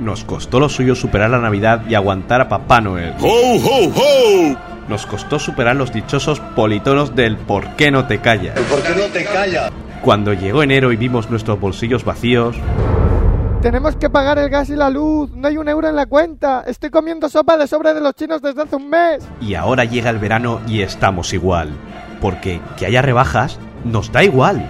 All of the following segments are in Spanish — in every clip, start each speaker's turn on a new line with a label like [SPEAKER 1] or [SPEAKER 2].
[SPEAKER 1] Nos costó lo suyo superar la Navidad y aguantar a Papá Noel.
[SPEAKER 2] ¡Ho, ho, ho!
[SPEAKER 1] Nos costó superar los dichosos politonos del ¿por qué no te callas?
[SPEAKER 2] ¿Por qué no te callas?
[SPEAKER 1] Cuando llegó enero y vimos nuestros bolsillos vacíos,
[SPEAKER 3] Tenemos que pagar el gas y la luz. No hay un euro en la cuenta. Estoy comiendo sopa de sobre de los chinos desde hace un mes.
[SPEAKER 1] y ahora llega el verano y estamos igual. Porque que haya rebajas nos da igual.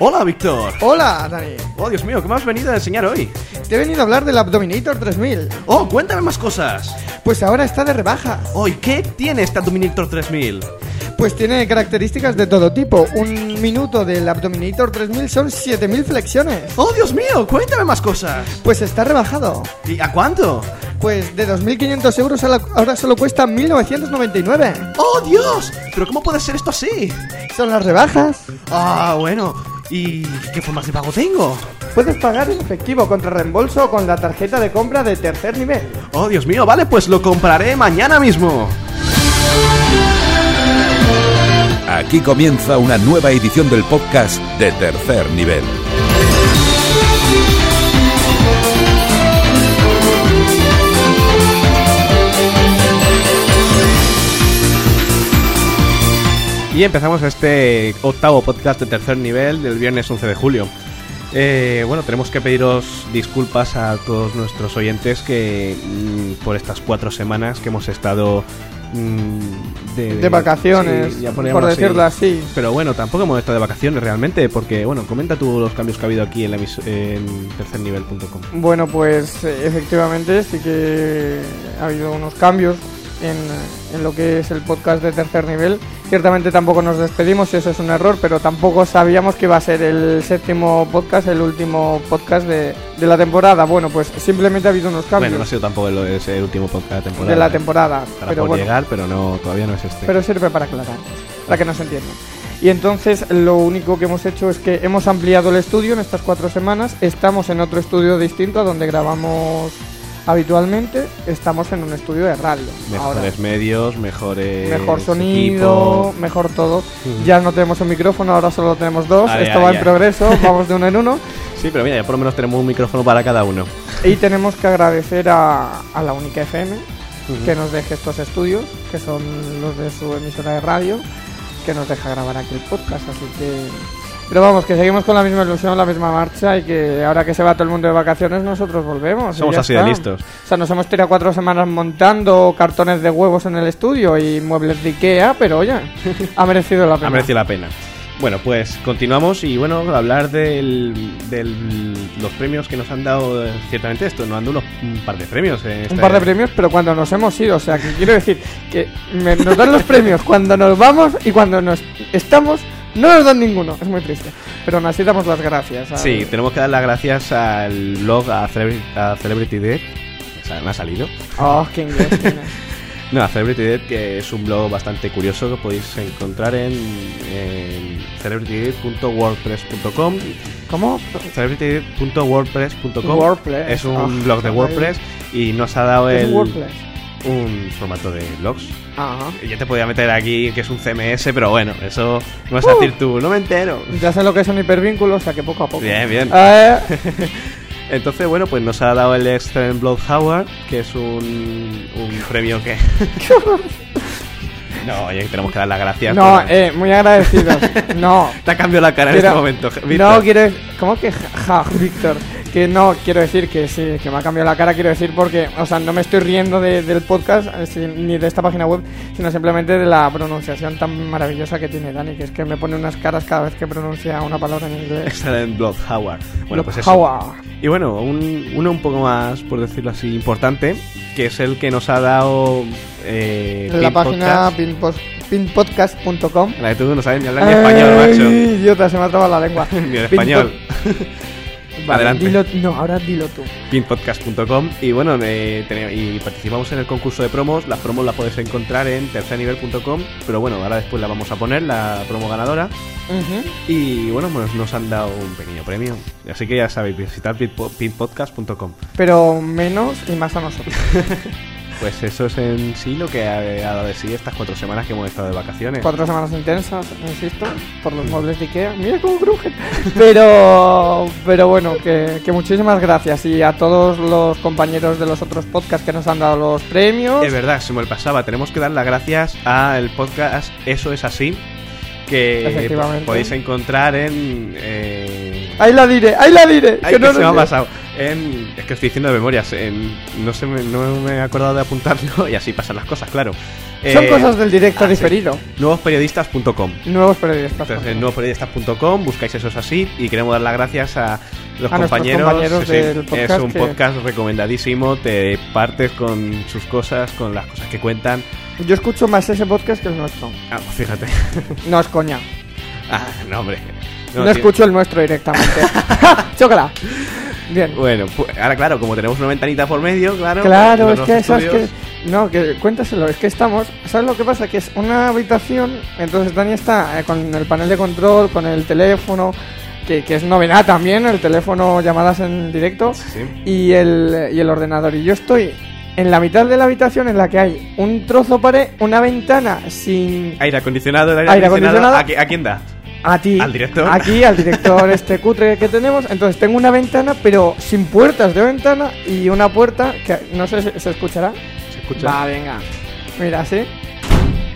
[SPEAKER 1] Hola, Víctor.
[SPEAKER 3] Hola, Dani.
[SPEAKER 1] Oh, Dios mío, ¿qué me has venido a enseñar hoy?
[SPEAKER 3] Te he venido a hablar del Abdominator 3000.
[SPEAKER 1] Oh, cuéntame más cosas.
[SPEAKER 3] Pues ahora está de rebaja.
[SPEAKER 1] Oh, ¿y qué tiene esta Dominator 3000?
[SPEAKER 3] Pues tiene características de todo tipo. Un minuto del Abdominator 3000 son 7000 flexiones.
[SPEAKER 1] Oh, Dios mío, cuéntame más cosas.
[SPEAKER 3] Pues está rebajado.
[SPEAKER 1] ¿Y a cuánto?
[SPEAKER 3] Pues de 2.500 euros a la- ahora solo cuesta 1.999.
[SPEAKER 1] Oh, Dios. ¿Pero cómo puede ser esto así?
[SPEAKER 3] Son las rebajas.
[SPEAKER 1] Ah, bueno. ¿Y qué formas de pago tengo?
[SPEAKER 3] Puedes pagar en efectivo contra reembolso o con la tarjeta de compra de tercer nivel.
[SPEAKER 1] Oh, Dios mío, vale, pues lo compraré mañana mismo.
[SPEAKER 2] Aquí comienza una nueva edición del podcast de tercer nivel.
[SPEAKER 1] Y empezamos este octavo podcast de tercer nivel del viernes 11 de julio. Eh, bueno, tenemos que pediros disculpas a todos nuestros oyentes que mm, por estas cuatro semanas que hemos estado mm,
[SPEAKER 3] De vacaciones,
[SPEAKER 1] sí, ya
[SPEAKER 3] por decirlo así.
[SPEAKER 1] Pero bueno, tampoco hemos estado de vacaciones realmente, porque bueno, comenta tú los cambios que ha habido aquí en, la en tercernivel.com.
[SPEAKER 3] Bueno, pues eh, efectivamente sí que ha habido unos cambios en, en lo que es el podcast de tercer nivel. Ciertamente tampoco nos despedimos, eso es un error, pero tampoco sabíamos que iba a ser el séptimo podcast, el último podcast de, de la temporada. Bueno, pues simplemente ha habido unos cambios
[SPEAKER 1] Bueno, no ha sido tampoco el, último podcast de la temporada.
[SPEAKER 3] de la
[SPEAKER 1] ¿eh?
[SPEAKER 3] temporada.
[SPEAKER 1] Estará
[SPEAKER 3] Pero
[SPEAKER 1] por
[SPEAKER 3] bueno,
[SPEAKER 1] llegar, pero no, todavía no es este.
[SPEAKER 3] pero sirve para aclarar, para que nos entiendan. Y entonces lo único que hemos hecho es que hemos ampliado el estudio en estas cuatro semanas. Estamos en otro estudio distinto a donde grabamos habitualmente. Estamos en un estudio de radio.
[SPEAKER 1] Mejores
[SPEAKER 3] Ahora,
[SPEAKER 1] medios, mejores
[SPEAKER 3] mejor sonido,
[SPEAKER 1] equipo.
[SPEAKER 3] mejor todo. Ya no tenemos un micrófono, ahora solo tenemos dos.
[SPEAKER 1] Ay,
[SPEAKER 3] Esto
[SPEAKER 1] ay,
[SPEAKER 3] va
[SPEAKER 1] ay.
[SPEAKER 3] en progreso, vamos de uno en uno.
[SPEAKER 1] Sí, pero mira, ya por lo menos tenemos un micrófono para cada uno.
[SPEAKER 3] Y tenemos que agradecer a, a la Única FM que nos deje estos estudios, que son los de su emisora de radio, que nos deja grabar aquí el podcast, así que... Pero vamos, que seguimos con la misma ilusión, la misma marcha y que ahora que se va todo el mundo de vacaciones nosotros volvemos.
[SPEAKER 1] Somos así
[SPEAKER 3] está.
[SPEAKER 1] de listos.
[SPEAKER 3] O sea, nos hemos tirado cuatro semanas montando cartones de huevos en el estudio y muebles de Ikea, pero oye, ha merecido la pena.
[SPEAKER 1] Ha merecido la pena. Bueno, pues continuamos y bueno, hablar del, del- los premios que nos han dado, eh, ciertamente esto, nos han dado unos, un par de premios. en
[SPEAKER 3] Un
[SPEAKER 1] este-
[SPEAKER 3] par de premios, pero cuando nos hemos ido. O sea, que quiero decir que me- nos dan los premios cuando nos vamos y cuando nos estamos, no nos dan ninguno. Es muy triste. Pero aún así damos las gracias. al-
[SPEAKER 1] Sí, tenemos que dar las gracias al blog a Celebrity, a Celebrity Dead. O sea, me ha salido.
[SPEAKER 3] Oh, qué inglés tienes.
[SPEAKER 1] No, a Celebrity Dead, que es un blog bastante curioso que podéis encontrar en, en celebritydead.wordpress.com.
[SPEAKER 3] ¿Cómo?
[SPEAKER 1] celebritydead.wordpress.com
[SPEAKER 3] WordPress.
[SPEAKER 1] es un
[SPEAKER 3] Ah,
[SPEAKER 1] blog de
[SPEAKER 3] vale.
[SPEAKER 1] WordPress y nos ha dado
[SPEAKER 3] ¿Qué es
[SPEAKER 1] el,
[SPEAKER 3] WordPress?
[SPEAKER 1] un formato de blogs.
[SPEAKER 3] Ajá.
[SPEAKER 1] Ya te podía meter aquí que es un CMS, pero bueno, eso no vas a decir tú, no me entero.
[SPEAKER 3] Ya sé lo que es un hipervínculo, o sea que poco a poco.
[SPEAKER 1] Bien, bien.
[SPEAKER 3] Eh,
[SPEAKER 1] Entonces, bueno, pues nos ha dado el Excellent Blood Howard, que es un, un premio que... no, oye, tenemos que dar las gracias.
[SPEAKER 3] no,
[SPEAKER 1] por-
[SPEAKER 3] eh, muy agradecidos. No.
[SPEAKER 1] Te ha cambiado la cara en este momento, Víctor.
[SPEAKER 3] No, quiero decir. ¿Cómo que ja, ja, Víctor? Que no, quiero decir que sí, que me ha cambiado la cara. Quiero decir porque, o sea, no me estoy riendo de- del podcast eh, ni de esta página web, sino simplemente de la pronunciación tan maravillosa que tiene Dani, que es que me pone unas caras cada vez que pronuncia una palabra en inglés.
[SPEAKER 1] Excellent Blood Howard. Bueno, pues eso.
[SPEAKER 3] Howard.
[SPEAKER 1] Y bueno, un- uno un poco más, por decirlo así, importante, que es el que nos ha dado... Eh,
[SPEAKER 3] la página pinpodcast.com.
[SPEAKER 1] La de tú no sabes ni hablar ni español, macho.
[SPEAKER 3] Idiota, se me ha trabado la lengua.
[SPEAKER 1] Ni en español.
[SPEAKER 3] Vale,
[SPEAKER 1] Adelante.
[SPEAKER 3] dilo- no, ahora dilo tú.
[SPEAKER 1] pinpodcast.com y bueno, eh, y participamos en el concurso de promos. Las promos las puedes encontrar en tercernivel.com, pero bueno, ahora después la vamos a poner, la promo ganadora. Y bueno, pues nos han dado un pequeño premio. Así que ya sabéis, visitar pinpo- pinpodcast.com.
[SPEAKER 3] Pero menos y más a nosotros.
[SPEAKER 1] pues eso es en sí lo que ha, ha dado de sí estas cuatro semanas que hemos estado de vacaciones.
[SPEAKER 3] Cuatro semanas intensas, insisto, por los muebles de Ikea. Mira cómo crujen. Pero, pero bueno, que, que muchísimas gracias. Y a todos los compañeros de los otros podcasts que nos han dado los premios.
[SPEAKER 1] Es verdad, se me pasaba. Tenemos que dar las gracias al podcast Eso es así, que podéis encontrar en... eh,
[SPEAKER 3] Ahí la diré, ahí la diré.
[SPEAKER 1] Ay,
[SPEAKER 3] que
[SPEAKER 1] que
[SPEAKER 3] no
[SPEAKER 1] se me ha pasado. En- es que estoy diciendo de memorias. En, no, se me, no me he acordado de apuntarlo y así pasan las cosas, claro.
[SPEAKER 3] Son
[SPEAKER 1] Eh,
[SPEAKER 3] cosas del directo
[SPEAKER 1] ah, sí.
[SPEAKER 3] diferido.
[SPEAKER 1] Nuevosperiodistas.com.
[SPEAKER 3] Nuevos periodistas.
[SPEAKER 1] Entonces, en nuevosperiodistas.com buscáis eso es así y queremos dar las gracias a los
[SPEAKER 3] A
[SPEAKER 1] compañeros. Sí, sí, es un
[SPEAKER 3] que-
[SPEAKER 1] podcast recomendadísimo, te partes con sus cosas, con las cosas que cuentan.
[SPEAKER 3] Yo escucho más ese podcast que el nuestro.
[SPEAKER 1] Ah, pues fíjate.
[SPEAKER 3] No es coña.
[SPEAKER 1] ah, no, hombre.
[SPEAKER 3] No, escucho el nuestro directamente. ¡Chócala! Bien.
[SPEAKER 1] Bueno, pues, ahora claro, como tenemos una ventanita por medio, claro.
[SPEAKER 3] Claro, es que eso es
[SPEAKER 1] estudios-
[SPEAKER 3] que. No, que cuéntaselo, es que estamos. ¿Sabes lo que pasa? Que es una habitación, entonces Dani está eh, con el panel de control, con el teléfono, que, que es novedad también, el teléfono llamadas en directo,
[SPEAKER 1] Sí.
[SPEAKER 3] y el, y el ordenador. Y yo estoy en la mitad de la habitación en la que hay un trozo pared, una ventana sin.
[SPEAKER 1] Aire acondicionado, el aire,
[SPEAKER 3] Aire
[SPEAKER 1] acondicionado.
[SPEAKER 3] acondicionado.
[SPEAKER 1] ¿A, qui- a quién da?
[SPEAKER 3] A ti.
[SPEAKER 1] ¿Al director?
[SPEAKER 3] Aquí, al director este cutre que tenemos. Entonces tengo una ventana, pero sin puertas de ventana y una puerta que no sé si se escuchará.
[SPEAKER 1] ¿Se escucha?
[SPEAKER 3] Va, venga. Mira, así.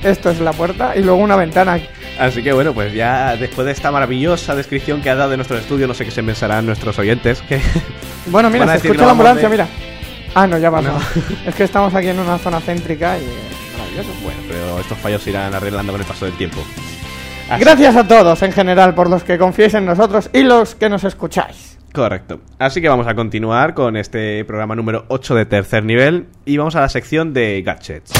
[SPEAKER 3] Esto es la puerta y luego una ventana.
[SPEAKER 1] Así que bueno, pues ya después de esta maravillosa descripción que ha dado de nuestro estudio, no sé qué se pensarán nuestros oyentes. Que...
[SPEAKER 3] Bueno, mira, se escucha la ambulancia,
[SPEAKER 1] de-
[SPEAKER 3] mira. Ah, no, ya pasó.
[SPEAKER 1] No.
[SPEAKER 3] Es que estamos aquí en una zona céntrica y maravilloso.
[SPEAKER 1] Bueno, pero estos fallos se irán arreglando con el paso del tiempo. Así-
[SPEAKER 3] Gracias a todos en general por los que confiéis en nosotros y los que nos escucháis.
[SPEAKER 1] Correcto. Así que vamos a continuar con este programa número 8 de tercer nivel y vamos a la sección de gadgets.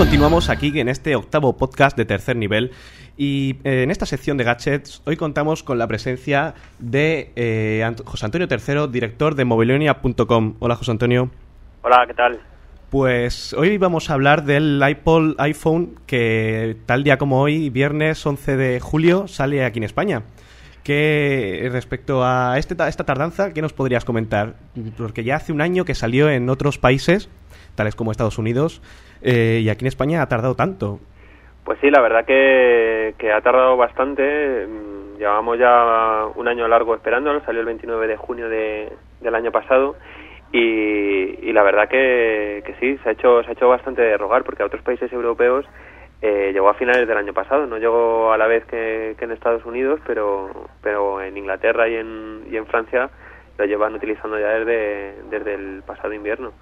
[SPEAKER 1] Continuamos aquí en este octavo podcast de tercer nivel. Y eh, en esta sección de gadgets, hoy contamos con la presencia de eh, Ant- José Antonio III, director de mobilonia.com. Hola, José Antonio.
[SPEAKER 4] Hola, ¿qué tal?
[SPEAKER 1] Pues hoy vamos a hablar del iPod iPhone que tal día como hoy, viernes 11 de julio, sale aquí en España. Que respecto a este, ta- esta tardanza, ¿qué nos podrías comentar? Porque ya hace un año que salió en otros países, tales como Estados Unidos, eh, y aquí en España ha tardado tanto.
[SPEAKER 4] Pues sí, la verdad que, ha tardado bastante. Mm, Llevamos ya un año largo esperándolo. Salió el 29 de junio de- del año pasado. Y, y la verdad que, que sí, se ha hecho se ha hecho bastante de rogar porque a otros países europeos eh, llegó a finales del año pasado. No llegó a la vez que, que en Estados Unidos, pero, pero en Inglaterra y en, y en Francia lo llevan utilizando ya desde, desde el pasado invierno.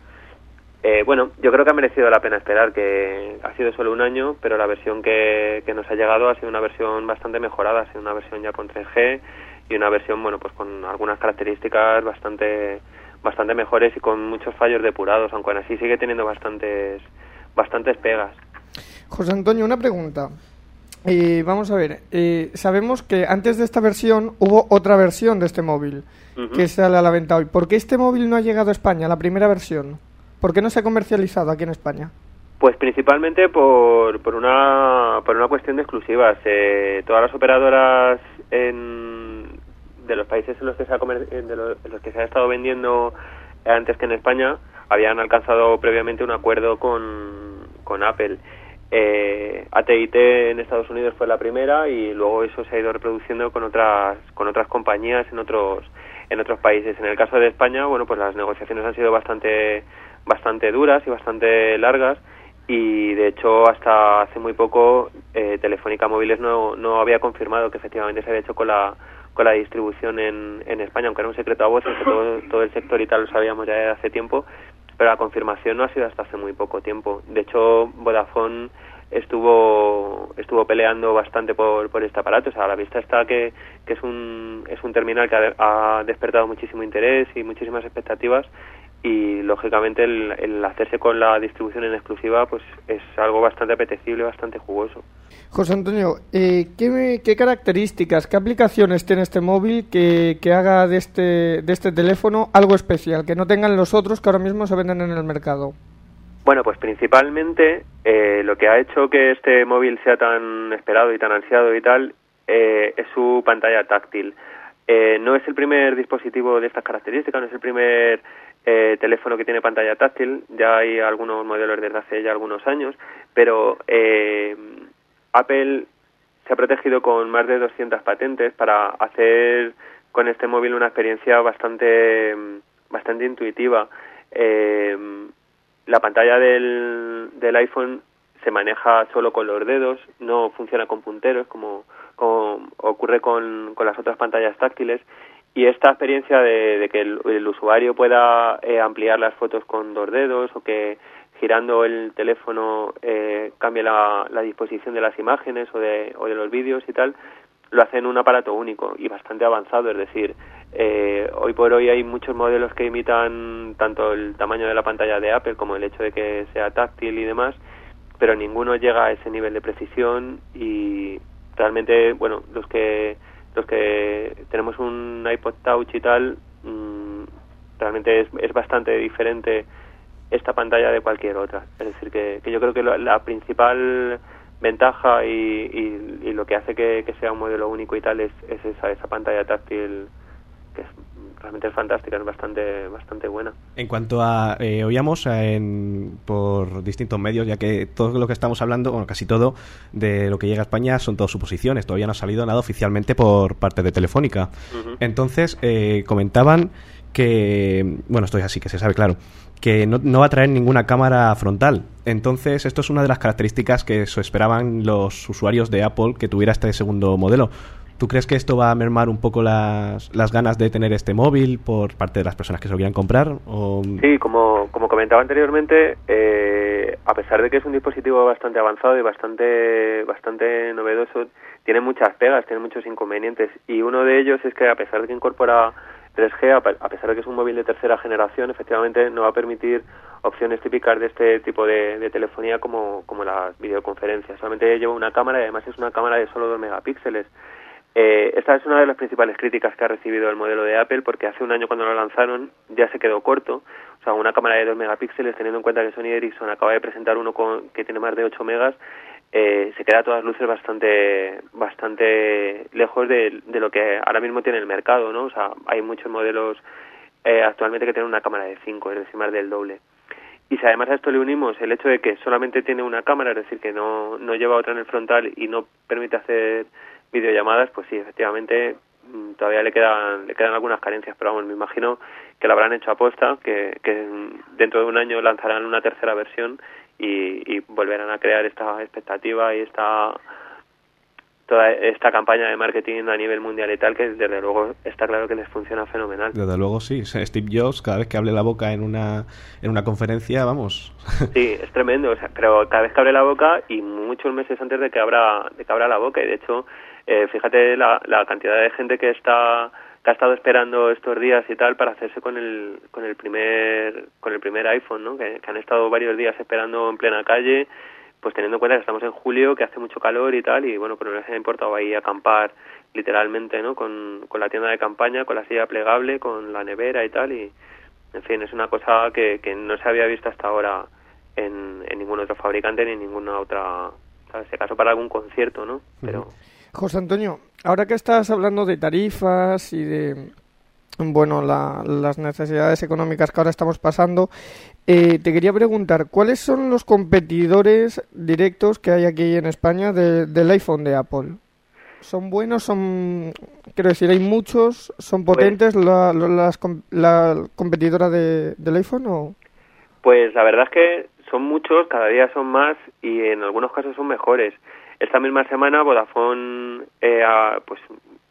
[SPEAKER 4] Eh, bueno, yo creo que ha merecido la pena esperar, que ha sido solo un año, pero la versión que, que nos ha llegado ha sido una versión bastante mejorada, ha sido una versión ya con 3G y una versión, bueno, pues con algunas características bastante bastante mejores y con muchos fallos depurados, aunque aún así sigue teniendo bastantes bastantes pegas.
[SPEAKER 3] José Antonio, una pregunta. Eh, vamos a ver, eh, sabemos que antes de esta versión hubo otra versión de este móvil que sale a la venta hoy. ¿Por qué este móvil no ha llegado a España, la primera versión? ¿Por qué no se ha comercializado aquí en España?
[SPEAKER 4] Pues principalmente por, por, una, por una cuestión de exclusivas. Eh, todas las operadoras en, de los países en los, que se ha comer- de los que se ha estado vendiendo antes que en España habían alcanzado previamente un acuerdo con, con Apple. Eh, AT&T en Estados Unidos fue la primera y luego eso se ha ido reproduciendo con otras con otras compañías en otros en otros países. En el caso de España, bueno, pues las negociaciones han sido bastante bastante duras y bastante largas y de hecho hasta hace muy poco eh, Telefónica Móviles no, no había confirmado que efectivamente se había hecho con la con la distribución en, en España, aunque era un secreto a voces que todo, todo el sector y tal lo sabíamos ya de hace tiempo, pero la confirmación no ha sido hasta hace muy poco tiempo. De hecho, Vodafone estuvo estuvo peleando bastante por, por este aparato. O sea, a la vista está que, que es un es un terminal que ha, ha despertado muchísimo interés y muchísimas expectativas y lógicamente el, el hacerse con la distribución en exclusiva pues es algo bastante apetecible, bastante jugoso.
[SPEAKER 3] José Antonio, eh, ¿qué, qué características, qué aplicaciones tiene este móvil que, que haga de este, de este teléfono algo especial, que no tengan los otros que ahora mismo se venden en el mercado?
[SPEAKER 4] Bueno, pues principalmente eh, lo que ha hecho que este móvil sea tan esperado y tan ansiado y tal eh, es su pantalla táctil. Eh, no es el primer dispositivo de estas características, no es el primer eh, teléfono que tiene pantalla táctil, ya hay algunos modelos desde hace ya algunos años, pero eh, Apple se ha protegido con más de 200 patentes para hacer con este móvil una experiencia bastante, bastante intuitiva. Eh, la pantalla del, del iPhone se maneja solo con los dedos, no funciona con punteros como, como ocurre con, con las otras pantallas táctiles y esta experiencia de, que el, usuario pueda eh, ampliar las fotos con dos dedos o que girando el teléfono eh, cambie la, la, disposición de las imágenes o de, o de los vídeos y tal, lo hace en un aparato único y bastante avanzado, es decir, eh, hoy por hoy hay muchos modelos que imitan tanto el tamaño de la pantalla de Apple como el hecho de que sea táctil y demás, pero ninguno llega a ese nivel de precisión y realmente, bueno, los que los que tenemos un iPod Touch y tal, mmm, realmente es, es, bastante diferente esta pantalla de cualquier otra. Es decir, que, que yo creo que lo, la principal ventaja y, y, y, lo que hace que, que, sea un modelo único y tal es, es esa, esa pantalla táctil que es realmente es fantástica, es bastante, bastante buena.
[SPEAKER 1] En cuanto a, eh, oíamos en, por distintos medios, ya que todo lo que estamos hablando, bueno, casi todo de lo que llega a España son todas suposiciones, todavía no ha salido nada oficialmente por parte de Telefónica. Uh -huh. Entonces, eh, comentaban que, bueno, esto es así, que se sabe, claro, que no, no, va a traer ninguna cámara frontal. Entonces, esto es una de las características que se esperaban los usuarios de Apple que tuviera este segundo modelo. ¿Tú crees que esto va a mermar un poco las, las ganas de tener este móvil por parte de las personas que se lo quieran comprar? O...
[SPEAKER 4] Sí, como, como comentaba anteriormente, eh, a pesar de que es un dispositivo bastante avanzado y bastante, bastante novedoso, tiene muchas pegas, tiene muchos inconvenientes. Y uno de ellos es que a pesar de que incorpora 3G, a pesar de que es un móvil de tercera generación, efectivamente no va a permitir opciones típicas de este tipo de, telefonía como, como las videoconferencias. Solamente lleva una cámara y además es una cámara de solo 2 megapíxeles. Eh, esta es una de las principales críticas que ha recibido el modelo de Apple porque hace un año cuando lo lanzaron ya se quedó corto. O sea, una cámara de 2 megapíxeles, teniendo en cuenta que Sony Ericsson acaba de presentar uno con, que tiene más de 8 megas, eh, se queda a todas luces bastante bastante lejos de, lo que ahora mismo tiene el mercado, ¿no? O sea, hay muchos modelos eh, actualmente que tienen una cámara de 5, es decir, más del doble. Y si además a esto le unimos el hecho de que solamente tiene una cámara, es decir, que no, no lleva otra en el frontal y no permite hacer videollamadas, pues sí, efectivamente todavía le quedan le quedan algunas carencias, pero vamos, me imagino que lo habrán hecho aposta, que, que dentro de un año lanzarán una tercera versión y, y volverán a crear esta expectativa y esta toda esta campaña de marketing a nivel mundial y tal, que desde luego está claro que les funciona fenomenal.
[SPEAKER 1] Desde luego sí. Steve Jobs, cada vez que abre la boca en una, en una conferencia, vamos.
[SPEAKER 4] Sí, es tremendo. O sea, pero cada vez que abre la boca y muchos meses antes de que abra, de que abra la boca. Y de hecho, eh, fíjate la, la cantidad de gente que está que ha estado esperando estos días y tal para hacerse con el con el primer con el primer iPhone, ¿no? Que, que han estado varios días esperando en plena calle pues teniendo en cuenta que estamos en julio, que hace mucho calor y tal, y bueno, pero no les ha importado ahí acampar literalmente, ¿no? Con, con la tienda de campaña, con la silla plegable, con la nevera y tal, y en fin, es una cosa que, que no se había visto hasta ahora en, en ningún otro fabricante ni en ninguna otra, ¿sabes? Si acaso para algún concierto, ¿no? Pero...
[SPEAKER 3] José Antonio, ahora que estás hablando de tarifas y de bueno, la, las necesidades económicas que ahora estamos pasando. Eh, te quería preguntar, ¿cuáles son los competidores directos que hay aquí en España de, del iPhone de Apple? ¿Son buenos? Son, quiero decir, hay muchos, son potentes pues, la, la, la, competidora de, del iPhone o?
[SPEAKER 4] Pues la verdad es que son muchos, cada día son más y en algunos casos son mejores. Esta misma semana Vodafone, eh, pues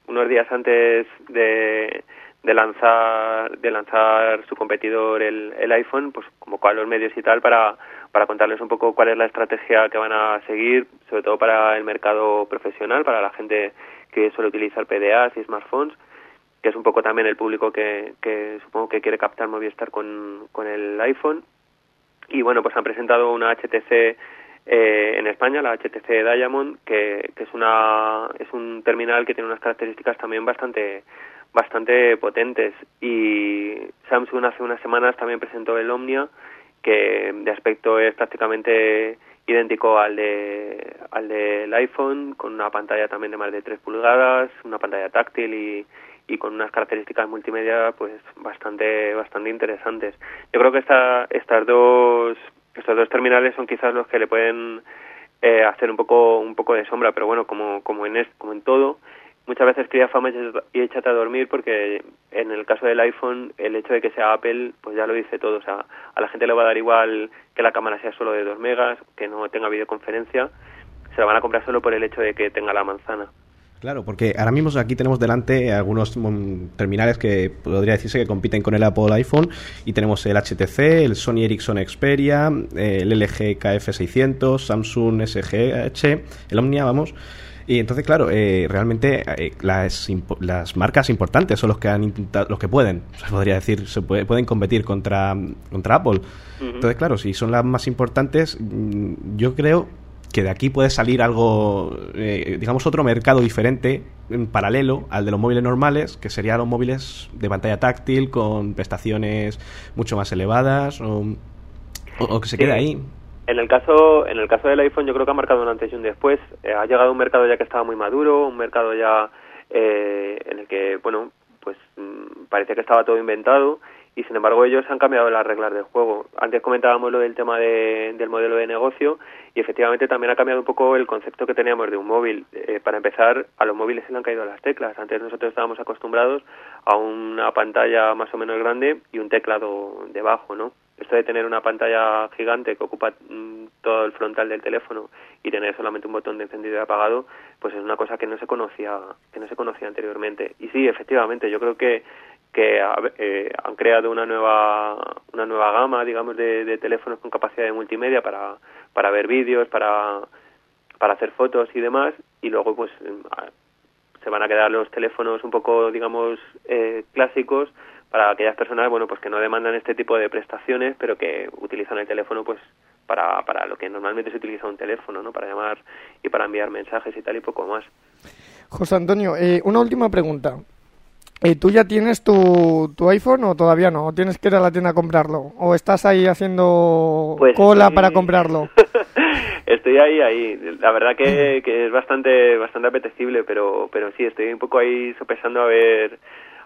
[SPEAKER 4] unos días antes de de lanzar de lanzar su competidor el, el iPhone pues convocó a los medios y tal para para contarles un poco cuál es la estrategia que van a seguir sobre todo para el mercado profesional para la gente que suele utilizar PDAs y smartphones que es un poco también el público que, que supongo que quiere captar Movistar con, con el iPhone y bueno pues han presentado una HTC eh, en España la HTC Diamond que, que es una es un terminal que tiene unas características también bastante bastante potentes. Y Samsung hace unas semanas también presentó el Omnia que de aspecto es prácticamente idéntico al de al del iPhone, con una pantalla también de más de 3 pulgadas, una pantalla táctil y, y con unas características multimedia pues bastante bastante interesantes. Yo creo que esta, estas dos estos dos terminales son quizás los que le pueden eh, hacer un poco un poco de sombra, pero bueno, como como en como en todo, muchas veces crea fama y échate a dormir porque en el caso del iPhone el hecho de que sea Apple pues ya lo dice todo, o sea, a la gente le va a dar igual que la cámara sea solo de 2 megas, que no tenga videoconferencia, se la van a comprar solo por el hecho de que tenga la manzana.
[SPEAKER 1] Claro, porque ahora mismo aquí tenemos delante algunos mm, terminales que podría decirse que compiten con el Apple iPhone y tenemos el HTC, el Sony Ericsson Xperia, el LG KF600, Samsung SGH, el Omnia, vamos. Y entonces, claro, eh, realmente eh, las, las marcas importantes son los que han intentado, los que pueden, se podría decir, se pueden competir contra, contra Apple. Entonces, claro, si son las más importantes, mm, yo creo que de aquí puede salir algo, eh, digamos, otro mercado diferente, en paralelo al de los móviles normales, que serían los móviles de pantalla táctil con prestaciones mucho más elevadas o, o, que se quede ahí.
[SPEAKER 4] En el caso en el caso del iPhone yo creo que ha marcado un antes y un después. Eh, ha llegado un mercado ya que estaba muy maduro, un mercado ya eh, en el que, bueno, pues mm, parecía que estaba todo inventado y sin embargo ellos han cambiado las reglas del juego. Antes comentábamos lo del tema de, del modelo de negocio y efectivamente también ha cambiado un poco el concepto que teníamos de un móvil. Eh, para empezar, a los móviles se le han caído las teclas. Antes nosotros estábamos acostumbrados a una pantalla más o menos grande y un teclado debajo, ¿no? Esto de tener una pantalla gigante que ocupa mm, todo el frontal del teléfono y tener solamente un botón de encendido y apagado, pues es una cosa que no se conocía, que no se conocía anteriormente. Y sí, efectivamente, yo creo que que eh, han creado una nueva una nueva gama digamos de, teléfonos con capacidad de multimedia para para ver vídeos para para hacer fotos y demás y luego pues se van a quedar los teléfonos un poco digamos eh, clásicos para aquellas personas bueno pues que no demandan este tipo de prestaciones pero que utilizan el teléfono pues para, para lo que normalmente se utiliza un teléfono no para llamar y para enviar mensajes y tal y poco más.
[SPEAKER 3] José Antonio eh, una última pregunta ¿Y tú ya tienes tu, tu, iPhone o todavía no? ¿O tienes que ir a la tienda a comprarlo? ¿O estás ahí haciendo
[SPEAKER 4] pues
[SPEAKER 3] cola para comprarlo?
[SPEAKER 4] estoy ahí, ahí. La verdad que, que, es bastante bastante apetecible, pero pero sí, estoy un poco ahí sopesando a ver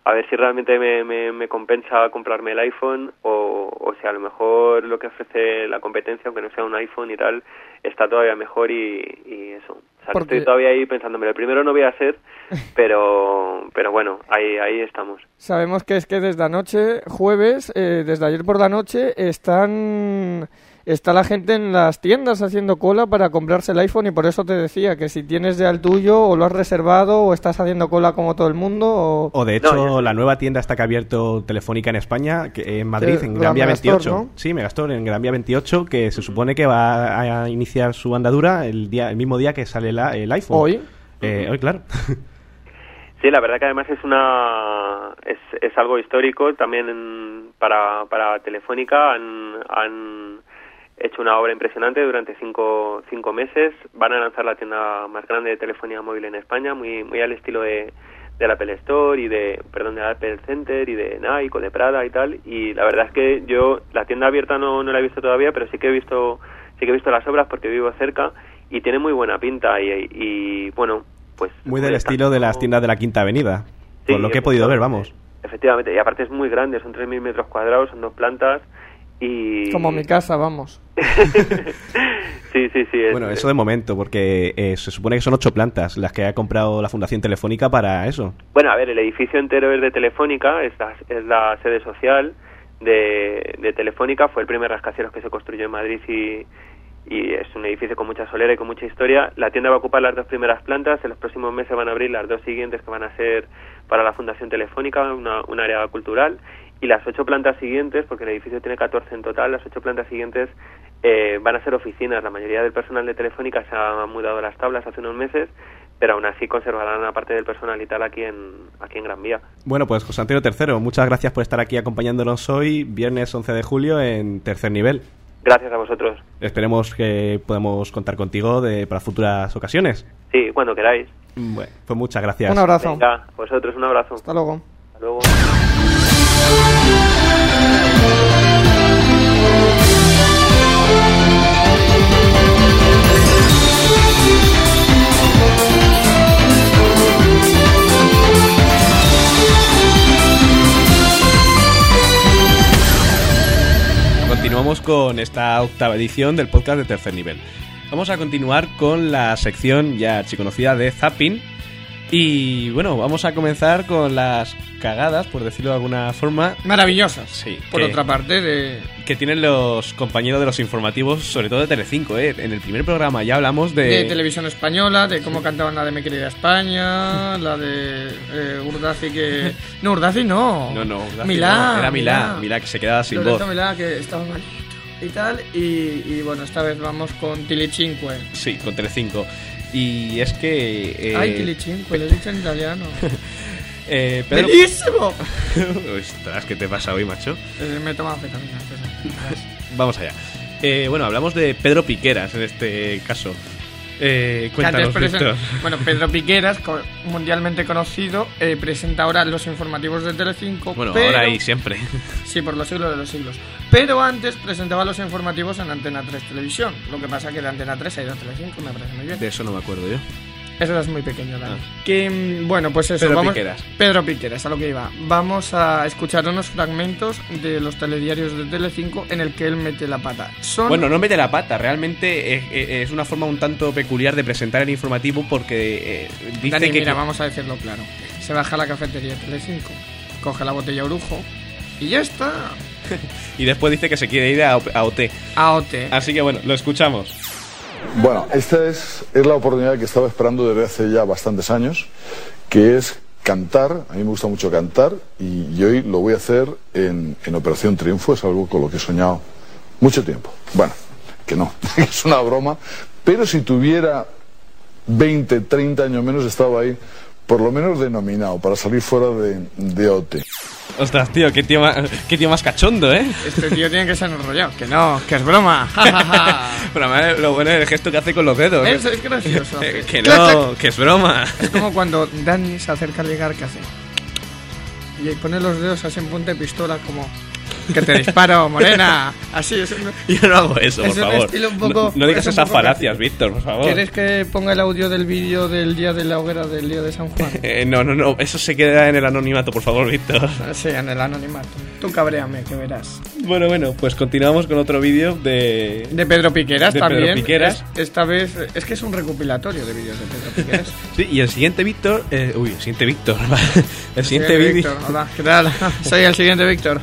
[SPEAKER 4] a ver si realmente me, me, compensa comprarme el iPhone o, o si a lo mejor lo que ofrece la competencia, aunque no sea un iPhone y tal, está todavía mejor y, y eso. O sea, estoy todavía ahí pensándome, el primero no voy a ser, pero, pero bueno, ahí, ahí estamos.
[SPEAKER 3] Sabemos que es que desde anoche, jueves, eh, desde ayer por la noche, están está la gente en las tiendas haciendo cola para comprarse el iPhone y por eso te decía que si tienes ya el tuyo o lo has reservado o estás haciendo cola como todo el mundo
[SPEAKER 1] o, de hecho la nueva tienda está que ha abierto Telefónica en España que en Madrid en Gran Vía 28 sí Megastore en Gran Vía 28 que se supone que va a iniciar su andadura el día el mismo día que sale el iPhone.
[SPEAKER 3] Hoy
[SPEAKER 1] eh, hoy claro.
[SPEAKER 4] Sí, la verdad que además es una es, es algo histórico también para, para Telefónica. Han, han hecho una obra impresionante durante cinco, cinco meses. Van a lanzar la tienda más grande de telefonía móvil en España, muy, muy al estilo de, la Apple Store y de, perdón, de Apple Center y de Nike o de Prada y tal. Y la verdad es que yo la tienda abierta no, no la he visto todavía, pero sí que he visto, sí que he visto las obras porque vivo cerca y tiene muy buena pinta y, y bueno, pues...
[SPEAKER 1] Muy del estilo de las tiendas de la Quinta Avenida, por lo que he podido ver, vamos.
[SPEAKER 4] Efectivamente, y aparte es muy grande, son 3.000 metros cuadrados, son dos plantas
[SPEAKER 3] como mi casa, vamos.
[SPEAKER 4] sí, sí, sí.
[SPEAKER 1] bueno, eso de momento, porque eh, se supone que son ocho plantas las que ha comprado la Fundación Telefónica para eso.
[SPEAKER 4] Bueno, a ver, el edificio entero es de Telefónica, es la, es la sede social de, de, Telefónica, fue el primer rascacielos que se construyó en Madrid y, y es un edificio con mucha solera y con mucha historia. La tienda va a ocupar las dos primeras plantas, en los próximos meses van a abrir las dos siguientes que van a ser para la Fundación Telefónica, una, un área cultural, y las ocho plantas siguientes, porque el edificio tiene 14 en total, las ocho plantas siguientes eh, van a ser oficinas. La mayoría del personal de Telefónica se ha mudado a las tablas hace unos meses, pero aún así conservarán una parte del personal y tal aquí en, aquí en Gran Vía.
[SPEAKER 1] Bueno, pues José Antonio Tercero, muchas gracias por estar aquí acompañándonos hoy, viernes 11 de julio, en tercer nivel.
[SPEAKER 4] Gracias a vosotros.
[SPEAKER 1] Esperemos que podamos contar contigo de, para futuras ocasiones.
[SPEAKER 4] Sí, cuando queráis.
[SPEAKER 1] Bueno, pues muchas gracias.
[SPEAKER 3] Un abrazo.
[SPEAKER 4] Venga, vosotros un abrazo.
[SPEAKER 3] Hasta luego.
[SPEAKER 4] Hasta luego
[SPEAKER 1] continuamos con esta octava edición del podcast de tercer nivel. Vamos a continuar con la sección ya archiconocida de Zapping, y bueno, vamos a comenzar con las cagadas, por decirlo de alguna forma,
[SPEAKER 3] Maravillosas.
[SPEAKER 1] Sí,
[SPEAKER 3] Por
[SPEAKER 1] que-
[SPEAKER 3] otra parte, de.
[SPEAKER 1] que tienen los compañeros de los informativos, sobre todo de Telecinco. ¿eh? En el primer programa ya hablamos de...
[SPEAKER 3] de televisión española, de cómo cantaban la de Mi querida España, la de eh, Urdaci que... No, Urdaci no.
[SPEAKER 1] No, no, Urdaci
[SPEAKER 3] Milá.
[SPEAKER 1] no, era Milá, Milá que se quedaba sin
[SPEAKER 3] Lorenzo
[SPEAKER 1] voz.
[SPEAKER 3] Milá que estaba malito y tal. Y, y bueno, esta vez vamos con Tilicinque.
[SPEAKER 1] Sí, con Telecinco. Y es que... eh,
[SPEAKER 3] Ay, Tilicinque, lo he dicho en italiano.
[SPEAKER 1] eh, Pedro-
[SPEAKER 3] ¡Bellísimo!
[SPEAKER 1] Ostras, ¿qué te pasa hoy, macho?
[SPEAKER 3] Eh, me he tomado anfetaminas, eso.
[SPEAKER 1] Vamos allá. Eh, bueno, hablamos de Pedro Piqueras en este caso. Eh, cuéntanos, Víctor.
[SPEAKER 3] Bueno, Pedro Piqueras, mundialmente conocido, eh, presenta ahora los informativos de Telecinco.
[SPEAKER 1] Bueno,
[SPEAKER 3] pero-
[SPEAKER 1] ahora y siempre.
[SPEAKER 3] Sí, por los siglos de los siglos. Pero antes presentaba los informativos en Antena 3 Televisión. Lo que pasa que de Antena 3 ha ido a Telecinco, me parece muy bien.
[SPEAKER 1] De eso no me acuerdo yo.
[SPEAKER 3] Eso es muy pequeño, Dani.
[SPEAKER 1] Ah.
[SPEAKER 3] Que, mm, bueno, pues eso.
[SPEAKER 1] Pedro
[SPEAKER 3] vamos,
[SPEAKER 1] Piqueras.
[SPEAKER 3] Pedro Piqueras, a lo que iba. Vamos a escuchar unos fragmentos de los telediarios de Telecinco en el que él mete la pata. Son...
[SPEAKER 1] Bueno, no mete la pata, realmente es, es una forma un tanto peculiar de presentar el informativo porque eh, dice
[SPEAKER 3] Dani,
[SPEAKER 1] que...
[SPEAKER 3] mira, vamos a decirlo claro. Se baja a la cafetería de Telecinco, coge la botella Orujo y ya está.
[SPEAKER 1] Y después dice que se quiere ir a, a OT.
[SPEAKER 3] AOT.
[SPEAKER 1] Así que bueno, lo escuchamos.
[SPEAKER 5] Bueno, esta es, es la oportunidad que estaba esperando desde hace ya bastantes años, que es cantar. A mí me gusta mucho cantar y, hoy lo voy a hacer en, en Operación Triunfo, es algo con lo que he soñado mucho tiempo. Bueno, que no, es una broma, pero si tuviera 20, 30 años menos estaba ahí, por lo menos denominado, para salir fuera de, de OT.
[SPEAKER 1] Ostras, tío, qué tío, más, qué tío más cachondo, ¿eh?
[SPEAKER 3] Este tío tiene que ser enrollado. Que no, que es broma.
[SPEAKER 1] Pero además, lo bueno es el gesto que hace con los dedos.
[SPEAKER 3] Es, es gracioso.
[SPEAKER 1] Eh, que no, que es broma.
[SPEAKER 3] Es como cuando Dani se acerca al llegar, ¿qué hace? Y pone los dedos así en punta de pistola, como que te disparo, morena. Así es. un-
[SPEAKER 1] Yo no hago eso, por
[SPEAKER 3] Es un
[SPEAKER 1] favor.
[SPEAKER 3] estilo un poco-
[SPEAKER 1] no, no digas esas
[SPEAKER 3] poco
[SPEAKER 1] falacias. Víctor, por favor.
[SPEAKER 3] ¿Quieres que ponga el audio del vídeo del día de la hoguera del día de San Juan?
[SPEAKER 1] Eh, no, no, no, eso se queda en el anonimato, por favor, Víctor.
[SPEAKER 3] Sí, en el anonimato. Tú cabréame, que verás.
[SPEAKER 1] Bueno, bueno, pues continuamos con otro vídeo de...
[SPEAKER 3] De Pedro Piqueras
[SPEAKER 1] De Pedro
[SPEAKER 3] también.
[SPEAKER 1] Piqueras.
[SPEAKER 3] Es- esta vez, es que es un recopilatorio de vídeos de Pedro Piqueras.
[SPEAKER 1] Sí, y el siguiente Víctor... eh, uy, el siguiente Víctor. el siguiente vídeo...
[SPEAKER 3] Víctor, hola, ¿qué tal? Soy el siguiente Víctor.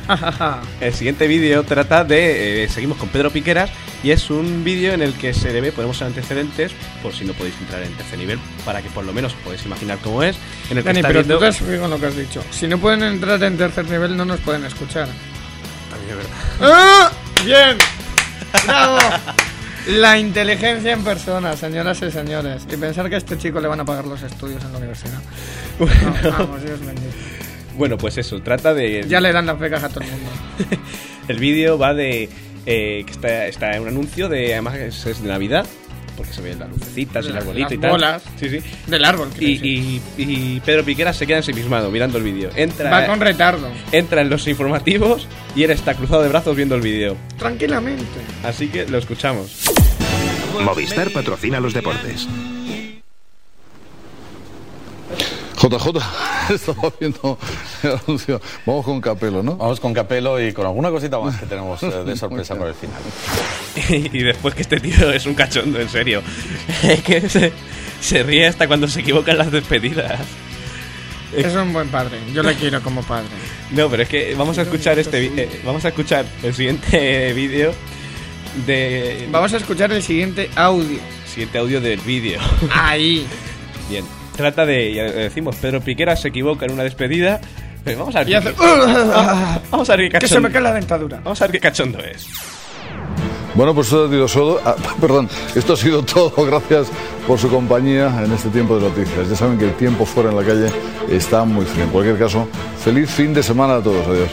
[SPEAKER 1] El siguiente vídeo trata de... eh, seguimos con Pedro Piqueras y es un vídeo en el que se le ve, ponemos antecedentes, por si no podéis entrar en tercer nivel, para que por lo menos podáis imaginar cómo es. En el que
[SPEAKER 3] Dani,
[SPEAKER 1] está
[SPEAKER 3] pero
[SPEAKER 1] viendo-
[SPEAKER 3] tú te has en lo que has dicho. Si no pueden entrar en tercer nivel, no nos pueden escuchar.
[SPEAKER 1] Verdad.
[SPEAKER 3] ¡Ah! ¡Bien! ¡Bravo! La inteligencia en persona, señoras y señores. Y pensar que a este chico le van a pagar los estudios en la universidad. No, vamos, Dios bendito.
[SPEAKER 1] Bueno, pues eso, trata de...
[SPEAKER 3] Ya le dan las becas a todo el mundo.
[SPEAKER 1] El vídeo va de. eh, que está, está en un anuncio de. Además, es de Navidad. Porque se ven las lucecitas y el
[SPEAKER 3] Las-
[SPEAKER 1] arbolito
[SPEAKER 3] las
[SPEAKER 1] y tal.
[SPEAKER 3] bolas.
[SPEAKER 1] Sí, sí.
[SPEAKER 3] Del árbol, quiero
[SPEAKER 1] Y,
[SPEAKER 3] decir.
[SPEAKER 1] y, y Pedro Piquera se queda ensimismado mirando el vídeo. Entra,
[SPEAKER 3] Va con retardo.
[SPEAKER 1] entra en los informativos y él está cruzado de brazos viendo el vídeo.
[SPEAKER 3] Tranquilamente.
[SPEAKER 1] Así que lo escuchamos.
[SPEAKER 6] Movistar patrocina los deportes.
[SPEAKER 5] JJ, estaba viendo el anuncio. Vamos con Capelo, ¿no?
[SPEAKER 7] Vamos con Capelo y con alguna cosita más que tenemos eh, de sorpresa por el final.
[SPEAKER 1] y después que este tío es un cachondo, en serio. Es que se, se ríe hasta cuando se equivocan las despedidas.
[SPEAKER 3] Es un buen padre. Yo le quiero como padre.
[SPEAKER 1] No, pero es que vamos a escuchar este eh, vamos a escuchar el siguiente vídeo de
[SPEAKER 3] Vamos a escuchar el siguiente audio.
[SPEAKER 1] siguiente audio del vídeo.
[SPEAKER 3] Ahí.
[SPEAKER 1] Bien. Trata de, ya decimos, Pedro Piquera se equivoca en una despedida. Pero vamos a ver.
[SPEAKER 3] Y hace...
[SPEAKER 1] qué- vamos a ver qué
[SPEAKER 3] que se
[SPEAKER 1] cachondo.
[SPEAKER 3] me cae la dentadura.
[SPEAKER 1] Vamos a ver qué cachondo es.
[SPEAKER 5] Bueno, pues esto ha sido todo. ah, perdón, esto ha sido todo. Gracias por su compañía en este tiempo de noticias. Ya saben que el tiempo fuera en la calle está muy frío. En cualquier caso, feliz fin de semana a todos. Adiós.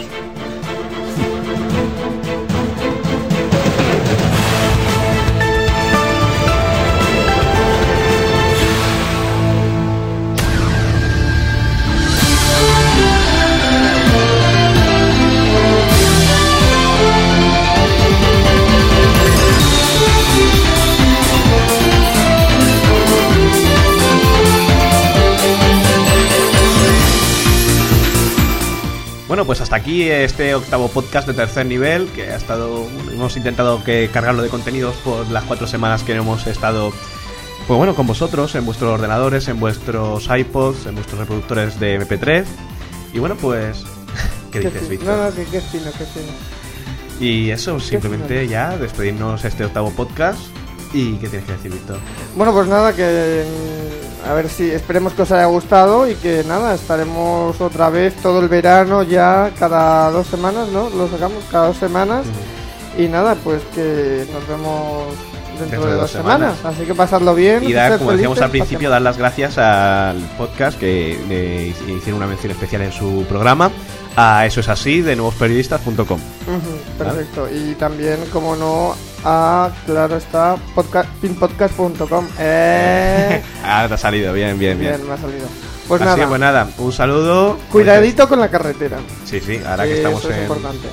[SPEAKER 1] Pues hasta aquí este octavo podcast de tercer nivel, que ha estado, hemos intentado que cargarlo de contenidos por las cuatro semanas que hemos estado, pues bueno, con vosotros, en vuestros ordenadores, en vuestros iPods, en vuestros reproductores de MP3. Y bueno, pues, ¿qué dices, Víctor?
[SPEAKER 3] No, no, que qué fino, qué fino.
[SPEAKER 1] Y eso, simplemente ya despedirnos este octavo podcast. ¿Y qué tienes que decir, Víctor?
[SPEAKER 3] Bueno, pues nada, que a ver si esperemos que os haya gustado y que nada, estaremos otra vez todo el verano ya cada dos semanas, ¿no? Lo sacamos cada dos semanas y nada, pues que nos vemos dentro, de, dos semanas. Así que pasadlo bien.
[SPEAKER 1] Y dar, como decíamos al principio, dar las gracias al podcast que le hicieron una mención especial en su programa. A eso es así, de nuevosperiodistas.com.
[SPEAKER 3] Ujú, perfecto. Y también, como no, a, claro está, podcast, pinpodcast.com. Eh,
[SPEAKER 1] Ah, te ha salido, bien, bien, bien.
[SPEAKER 3] bien, me ha salido. Pues
[SPEAKER 1] Así que,
[SPEAKER 3] nada,
[SPEAKER 1] pues nada, un saludo.
[SPEAKER 3] cuidadito con la carretera.
[SPEAKER 1] Sí, sí, ahora que estamos
[SPEAKER 3] Eso es
[SPEAKER 1] en,
[SPEAKER 3] importante.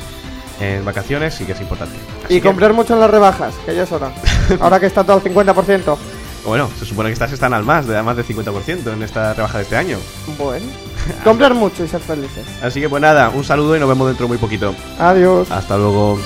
[SPEAKER 1] en vacaciones, sí que es importante. Así
[SPEAKER 3] Y
[SPEAKER 1] que,
[SPEAKER 3] comprar mucho en las rebajas, que ya es hora. Ahora que está todo al 50%.
[SPEAKER 1] Bueno, se supone que estas están al más, de más del 50% en esta rebaja de este año.
[SPEAKER 3] Bueno, comprar mucho y ser felices.
[SPEAKER 1] Así que, pues nada, un saludo y nos vemos dentro de muy poquito.
[SPEAKER 3] Adiós.
[SPEAKER 1] Hasta luego.